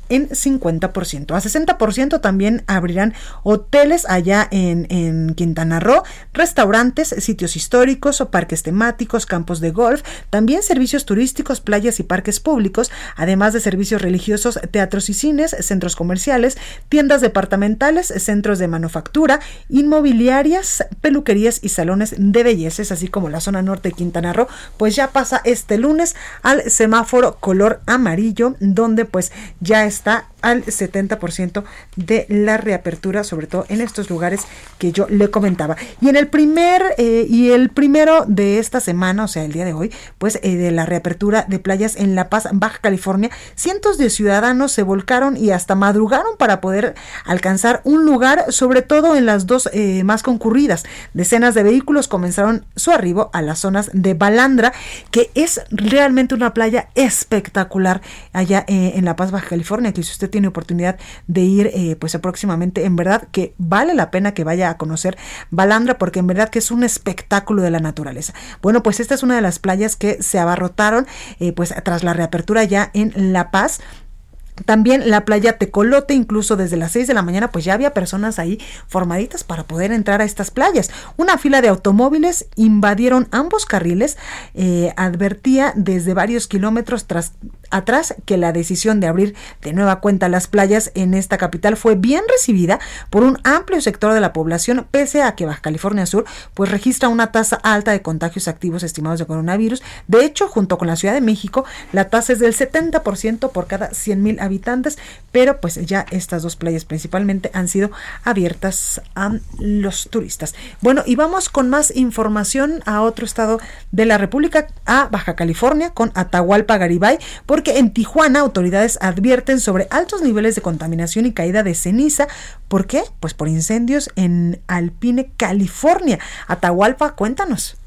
en 50%. A 60% también abrirán hoteles allá en, en Quintana Roo, restaurantes, sitios históricos o parques temáticos, campos de golf, también servicios turísticos, playas y parques públicos, además de servicios religiosos, teatros y cines, centros comerciales, tiendas departamentales, centros de manufactura, inmobiliarias, peluquerías y salones de bellezas, así como la zona norte de Quintana Roo, pues ya pasa este lunes al semáforo color amarillo, donde pues ya está した。Al 70% de la reapertura, sobre todo en estos lugares que yo le comentaba. Y en el primer eh, y el primero de esta semana, o sea, el día de hoy, pues eh, de la reapertura de playas en La Paz, Baja California, cientos de ciudadanos se volcaron y hasta madrugaron para poder alcanzar un lugar, sobre todo en las dos eh, más concurridas. Decenas de vehículos comenzaron su arribo a las zonas de Balandra, que es realmente una playa espectacular allá en La Paz, Baja California, que si usted tiene oportunidad de ir eh, pues próximamente, en verdad que vale la pena que vaya a conocer Balandra porque en verdad que es un espectáculo de la naturaleza. Bueno, pues esta es una de las playas que se abarrotaron eh, pues tras la reapertura ya en La Paz también la playa Tecolote, incluso desde las 6 de la mañana, pues ya había personas ahí formaditas para poder entrar a estas playas. Una fila de automóviles invadieron ambos carriles. Eh, advertía desde varios kilómetros tras, atrás que la decisión de abrir de nueva cuenta las playas en esta capital fue bien recibida por un amplio sector de la población, pese a que Baja California Sur pues registra una tasa alta de contagios activos estimados de coronavirus. De hecho, junto con la Ciudad de México, la tasa es del 70% por cada 100 mil habitantes, pero pues ya estas dos playas principalmente han sido abiertas a los turistas. Bueno, y vamos con más información a otro estado de la República, a Baja California, con Atahualpa Garibay, porque en Tijuana autoridades advierten sobre altos niveles de contaminación y caída de ceniza. ¿Por qué? Pues por incendios en Alpine, California. Atahualpa, cuéntanos.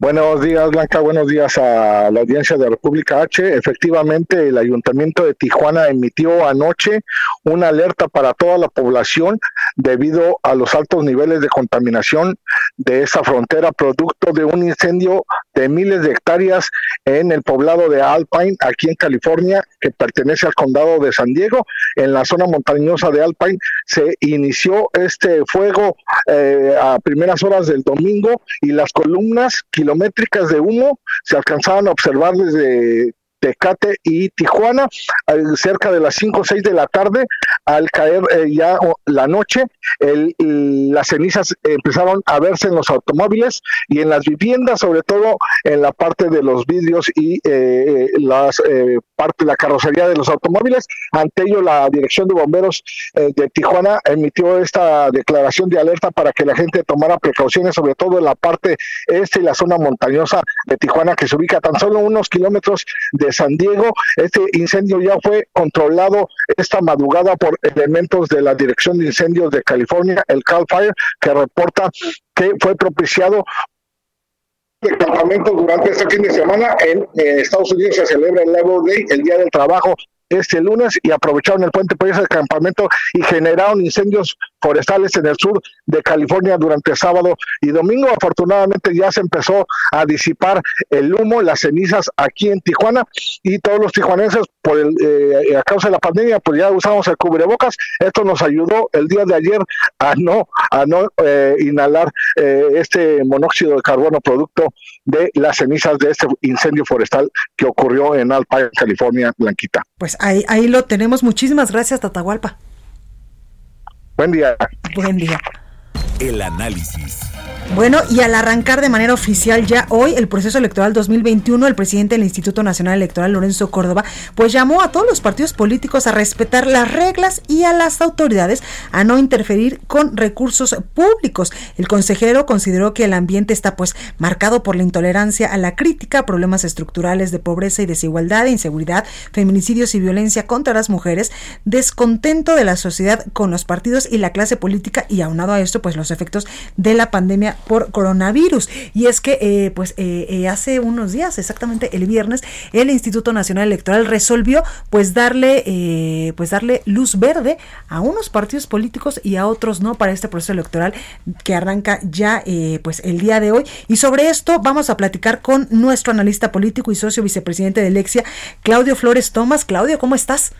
Buenos días, Blanca. Buenos días a la audiencia de República H. Efectivamente, el Ayuntamiento de Tijuana emitió anoche una alerta para toda la población debido a los altos niveles de contaminación de esa frontera, producto de un incendio de miles de hectáreas en el poblado de Alpine, aquí en California, que pertenece al condado de San Diego. En la zona montañosa de Alpine se inició este fuego eh, a primeras horas del domingo y las columnas kilométricas de humo se alcanzaban a observar desde Tecate y Tijuana, cerca de las 5 o 6 de la tarde, al caer eh, ya la noche, las cenizas empezaron a verse en los automóviles y en las viviendas, sobre todo en la parte de los vidrios y eh, las eh, parte la carrocería de los automóviles. Ante ello, la Dirección de Bomberos de Tijuana emitió esta declaración de alerta para que la gente tomara precauciones, sobre todo en la parte este y la zona montañosa de Tijuana, que se ubica tan solo unos kilómetros de San Diego. Este incendio ya fue controlado esta madrugada por elementos de la Dirección de Incendios de California, el Cal Fire, que reporta que fue propiciado el campamento durante este fin de semana en eh, Estados Unidos se celebra el Labor Day, el Día del Trabajo este lunes y aprovecharon el puente por ese campamento y generaron incendios forestales en el sur de California durante sábado y domingo. Afortunadamente ya se empezó a disipar el humo, las cenizas aquí en Tijuana y todos los tijuanenses por el, eh, a causa de la pandemia pues ya usamos el cubrebocas. Esto nos ayudó el día de ayer a no a no eh, inhalar eh, este monóxido de carbono producto de las cenizas de este incendio forestal que ocurrió en Alpine, California, Blanquita. Pues ahí, ahí lo tenemos. Muchísimas gracias, Tatahualpa. Buen día. Buen día. El análisis. Bueno, y al arrancar de manera oficial ya hoy el proceso electoral 2021, el presidente del Instituto Nacional Electoral, Lorenzo Córdoba, pues llamó a todos los partidos políticos a respetar las reglas y a las autoridades a no interferir con recursos públicos. El consejero consideró que el ambiente está pues marcado por la intolerancia a la crítica, problemas estructurales de pobreza y desigualdad, inseguridad, feminicidios y violencia contra las mujeres, descontento de la sociedad con los partidos y la clase política y aunado a esto pues los efectos de la pandemia por coronavirus. Y es que, eh, pues, eh, eh, hace unos días, exactamente el viernes, el Instituto Nacional Electoral resolvió, pues, darle, pues, darle luz verde a unos partidos políticos y a otros no para este proceso electoral que arranca ya, pues, el día de hoy. Y sobre esto vamos a platicar con nuestro analista político y socio vicepresidente de Lexia, Claudio Flores Tomás. Claudio, ¿cómo estás?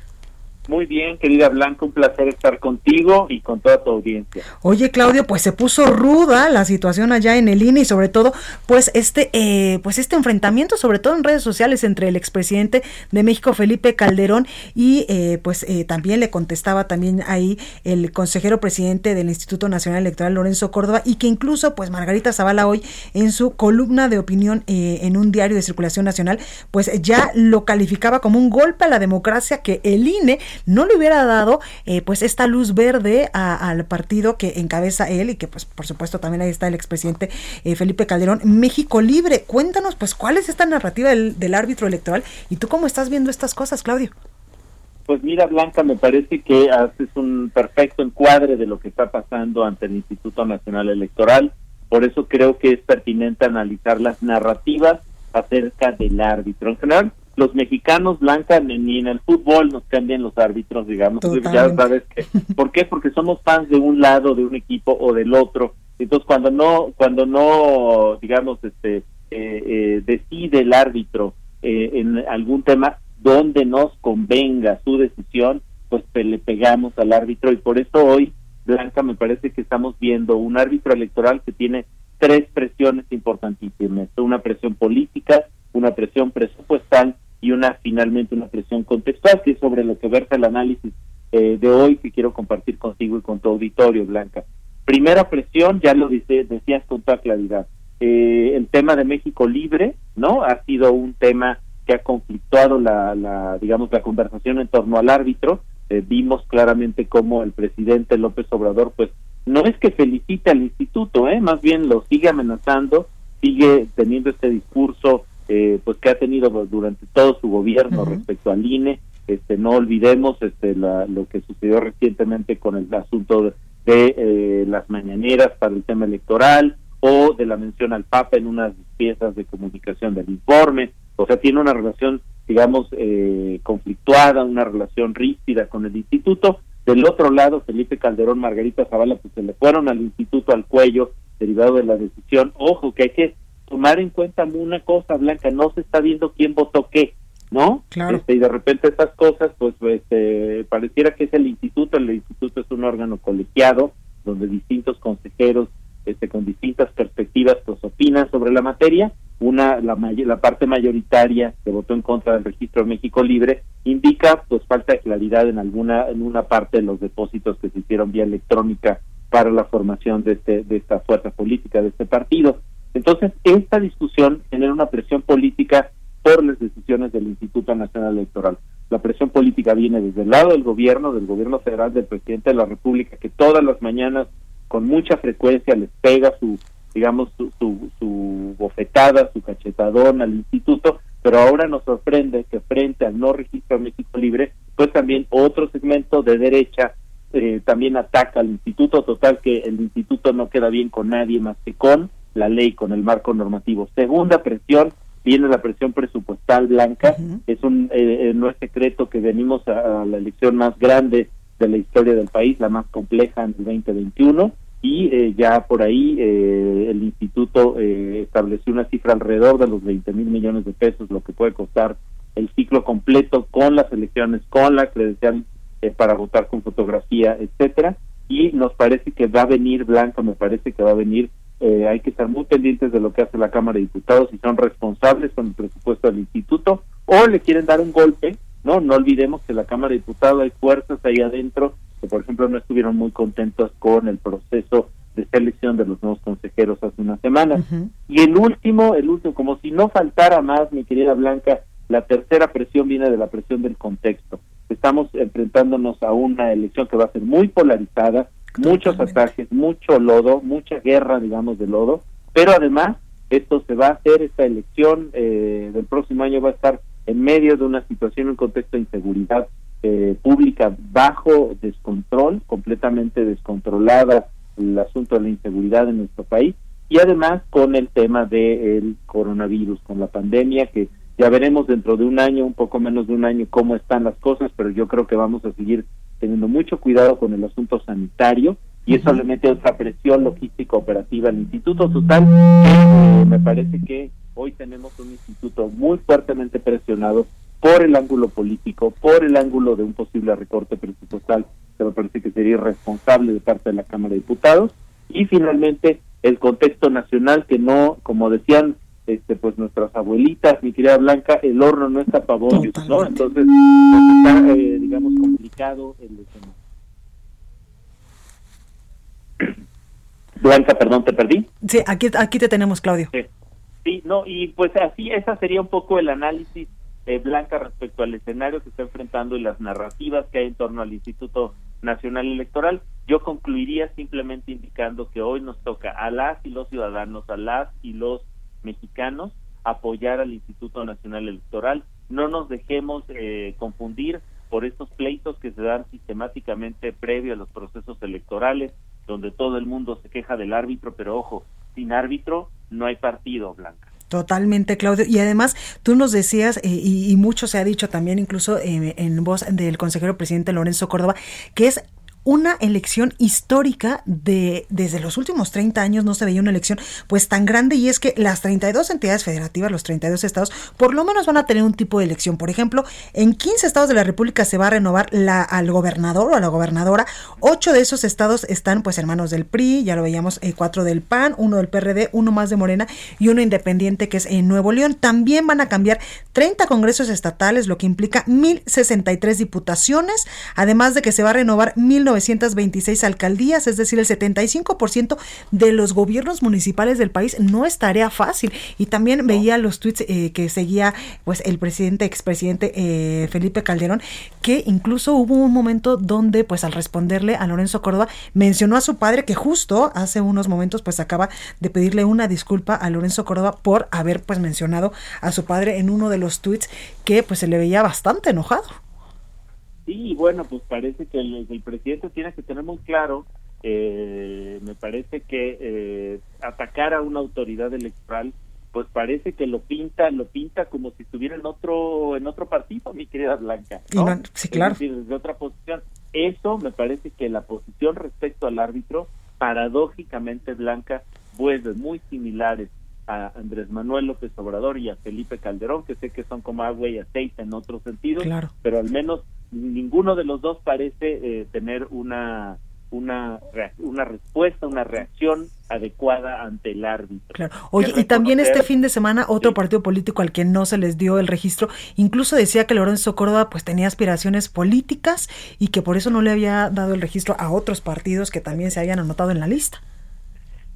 Muy bien, querida Blanca, un placer estar contigo y con toda tu audiencia. Oye, Claudio, pues se puso ruda la situación allá en el INE y sobre todo, pues este, eh, pues este enfrentamiento, sobre todo en redes sociales, entre el expresidente de México, Felipe Calderón, y eh, pues eh, también le contestaba también ahí el consejero presidente del Instituto Nacional Electoral, Lorenzo Córdoba, y que incluso, pues Margarita Zavala hoy en su columna de opinión en un diario de circulación nacional, pues ya lo calificaba como un golpe a la democracia que el INE no le hubiera dado eh, pues esta luz verde al partido que encabeza él y que pues por supuesto también ahí está el expresidente eh, Felipe Calderón, México Libre. Cuéntanos pues cuál es esta narrativa del, del árbitro electoral y tú cómo estás viendo estas cosas, Claudio. Pues mira, Blanca, me parece que haces un perfecto encuadre de lo que está pasando ante el Instituto Nacional Electoral. Por eso creo que es pertinente analizar las narrativas acerca del árbitro. En general, los mexicanos, Blanca, ni en el fútbol nos cambian los árbitros, digamos. Ya sabes que, ¿Por qué? Porque somos fans de un lado, de un equipo o del otro. Entonces, cuando no, cuando no, digamos, este, eh, eh, decide el árbitro eh, en algún tema donde nos convenga su decisión, pues le pegamos al árbitro. Y por eso hoy, Blanca, me parece que estamos viendo un árbitro electoral que tiene tres presiones importantísimas. Una presión política, una presión presupuestal y una finalmente una presión contextual, que es sobre lo que versa el análisis eh, de hoy que quiero compartir contigo y con tu auditorio, Blanca. Primera presión, ya lo dice, decías con toda claridad, eh, el tema de México libre, ¿no? Ha sido un tema que ha conflictuado la, la digamos, la conversación en torno al árbitro. Eh, vimos claramente cómo el presidente López Obrador, pues, no es que felicite al instituto, ¿eh? Más bien lo sigue amenazando, sigue teniendo este discurso eh, pues que ha tenido durante todo su gobierno respecto al INE. Este, no olvidemos este, lo que sucedió recientemente con el asunto de, eh, las mañaneras para el tema electoral o de la mención al Papa en unas piezas de comunicación del informe, o sea, tiene una relación, digamos, eh, conflictuada, una relación rígida con el instituto. Del otro lado, Felipe Calderón, Margarita Zavala, pues se le fueron al instituto al cuello, derivado de la decisión. Ojo, que hay que tomar en cuenta una cosa, Blanca, no se está viendo quién votó qué, ¿no? Claro. Este, y de repente estas cosas, pues, este, pareciera que es el instituto, el instituto es un órgano colegiado, donde distintos consejeros este, con distintas perspectivas pues opinan sobre la materia. Una, la, la parte mayoritaria que votó en contra del registro México Libre indica pues falta de claridad en alguna en una parte de los depósitos que se hicieron vía electrónica para la formación de este de esta fuerza política de este partido. Entonces esta discusión genera una presión política por las decisiones del Instituto Nacional Electoral. La presión política viene desde el lado del gobierno, del gobierno federal, del presidente de la República, que todas las mañanas con mucha frecuencia les pega su, digamos, su, su, bofetada, su cachetadón al instituto, pero ahora nos sorprende que frente al no registro México Libre, pues también otro segmento de derecha eh, también ataca al instituto, total que el instituto no queda bien con nadie más que con la ley, con el marco normativo. Segunda presión, viene la presión presupuestal blanca, es un eh, eh, no es secreto que venimos a la elección más grande de la historia del país, la más compleja en el 2021, y eh, ya por ahí eh, el instituto eh, estableció una cifra alrededor de los 20 mil millones de pesos, lo que puede costar el ciclo completo con las elecciones, con la credencial para votar con fotografía, etcétera, y nos parece que va a venir Blanca, me parece que va a venir hay que estar muy pendientes de lo que hace la Cámara de Diputados, si son responsables con el presupuesto del instituto o le quieren dar un golpe no, no olvidemos que la Cámara de Diputados hay fuerzas ahí adentro que, por ejemplo, no estuvieron muy contentos con el proceso de selección de los nuevos consejeros hace una semana. Y el último, el último, como si no faltara más, mi querida Blanca, la tercera presión viene de la presión del contexto. Estamos enfrentándonos a una elección que va a ser muy polarizada, muchos ataques, mucho lodo, mucha guerra, digamos, de lodo, pero además esto se va a hacer, esta elección eh, del próximo año va a estar en medio de una situación, un contexto de inseguridad eh, pública bajo descontrol, completamente descontrolada el asunto de la inseguridad en nuestro país y además con el tema del coronavirus, con la pandemia que ya veremos dentro de un año, un poco menos de un año, cómo están las cosas, pero yo creo que vamos a seguir teniendo mucho cuidado con el asunto sanitario y eso le mete otra presión logística operativa al instituto total. Eh, me parece que hoy tenemos un instituto muy fuertemente presionado por el ángulo político, por el ángulo de un posible recorte presupuestal, que me parece que sería irresponsable de parte de la Cámara de Diputados, y finalmente el contexto nacional que no, como decían este pues nuestras abuelitas, mi querida Blanca, el horno no está para ¿no? Entonces, está, eh, digamos, complicado el Blanca, perdón, te perdí. Sí, aquí, aquí te tenemos, Claudio. Sí. Sí, no, y pues así, esa sería un poco el análisis eh, Blanca respecto al escenario que está enfrentando y las narrativas que hay en torno al Instituto Nacional Electoral. Yo concluiría simplemente indicando que hoy nos toca a las y los ciudadanos, a las y los mexicanos apoyar al Instituto Nacional Electoral. No nos dejemos eh, confundir por estos pleitos que se dan sistemáticamente previo a los procesos electorales, donde todo el mundo se queja del árbitro, pero ojo, sin árbitro no hay partido, Blanca. Totalmente, Claudio. Y además, tú nos decías, eh, y, mucho se ha dicho también, incluso eh, en voz del consejero presidente Lorenzo Córdoba, que es una elección histórica de desde los últimos 30 años no se veía una elección pues tan grande y es que las 32 entidades federativas, los 32 estados, por lo menos van a tener un tipo de elección. Por ejemplo, en 15 estados de la República se va a renovar la, al gobernador o a la gobernadora. Ocho de esos estados están pues en manos del PRI, ya lo veíamos, eh, cuatro del PAN, uno del PRD, uno más de Morena y uno independiente que es en Nuevo León. También van a cambiar 30 congresos estatales, lo que implica 1063 diputaciones, además de que se va a renovar 1900 926 alcaldías, es decir, el 75% de los gobiernos municipales del país no es tarea fácil. Y también veía los tweets eh, que seguía pues el presidente, expresidente eh, Felipe Calderón, que incluso hubo un momento donde pues al responderle a Lorenzo Córdoba mencionó a su padre que justo hace unos momentos pues acaba de pedirle una disculpa a Lorenzo Córdoba por haber pues mencionado a su padre en uno de los tweets que pues se le veía bastante enojado. Sí, bueno, pues parece que el, presidente tiene que tener muy claro eh, me parece que eh, atacar a una autoridad electoral pues parece que lo pinta lo pinta como si estuviera en otro en otro partido mi querida Blanca sí claro. Desde otra posición. Eso me parece que la posición respecto al árbitro paradójicamente Blanca pues muy similares a Andrés Manuel López Obrador y a Felipe Calderón que sé que son como agua y aceite en otros sentidos pero al menos ninguno de los dos parece eh, tener una una, una respuesta, una reacción adecuada ante el árbitro. Claro. Oye, y también este fin de semana otro partido político al que no se les dio el registro, incluso decía que Lorenzo Córdoba pues tenía aspiraciones políticas y que por eso no le había dado el registro a otros partidos que también se habían anotado en la lista.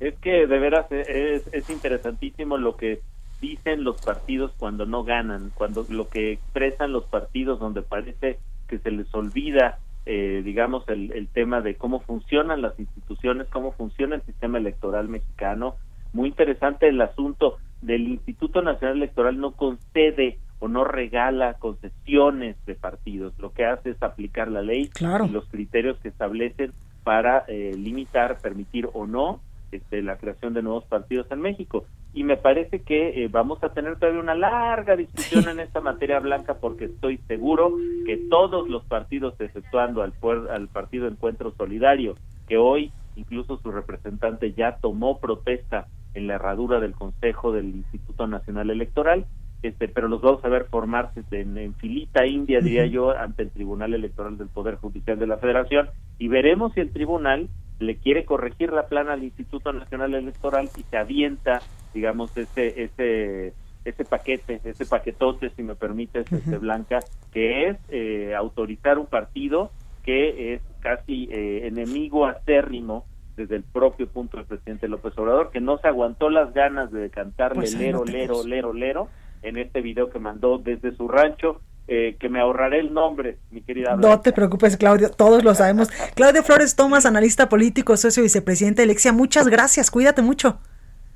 Es que de veras es, es interesantísimo lo que dicen los partidos cuando no ganan, cuando lo que expresan los partidos donde parece que se les olvida eh, digamos, el, el tema de cómo funcionan las instituciones, cómo funciona el sistema electoral mexicano. Muy interesante el asunto del Instituto Nacional Electoral no concede o no regala concesiones de partidos. Lo que hace es aplicar la ley y los criterios que establecen para eh, limitar, permitir o no este, la creación de nuevos partidos en México. Y me parece que eh, vamos a tener todavía una larga discusión en esta materia blanca porque estoy seguro que todos los partidos, exceptuando al, al Partido Encuentro Solidario, que hoy incluso su representante ya tomó protesta en la herradura del Consejo del Instituto Nacional Electoral, este, pero los vamos a ver formarse en, filita india, diría yo, ante el Tribunal Electoral del Poder Judicial de la Federación y veremos si el tribunal le quiere corregir la plana al Instituto Nacional Electoral y se avienta, digamos, ese ese ese paquete, ese paquetote, si me permites, este Blanca, que es eh, autorizar un partido que es casi eh, enemigo acérrimo desde el propio punto del presidente López Obrador, que no se aguantó las ganas de cantarle pues lero, lero, lero, lero, en este video que mandó desde su rancho eh, que me ahorraré el nombre, mi querida. No te preocupes, Claudio, todos lo sabemos. Claudio Flores Tomás, analista político, socio vicepresidente de Alexia, muchas gracias, cuídate mucho.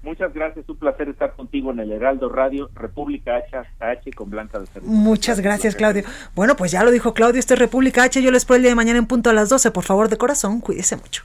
Muchas gracias, un placer estar contigo en el Heraldo Radio, República H, con Blanca de Cerro. Muchas gracias, Claudio. Bueno, pues ya lo dijo Claudio, esto es República H, yo les espero el día de mañana en punto a las 12, por favor, de corazón, cuídese mucho.